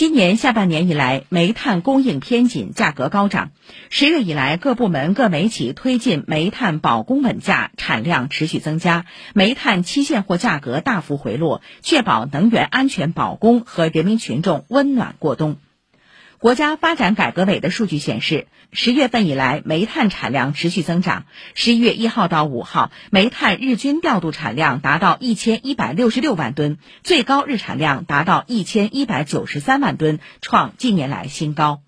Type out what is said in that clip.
今年下半年以来，煤炭供应偏紧，价格高涨。十月以来，各部门各煤企推进煤炭保供稳价，产量持续增加，煤炭期现货价格大幅回落，确保能源安全保供和人民群众温暖过冬。国家发展改革委的数据显示，十月份以来，煤炭产量持续增长。十一月一号到五号，煤炭日均调度产量达到一千一百六十六万吨，最高日产量达到一千一百九十三万吨，创近年来新高。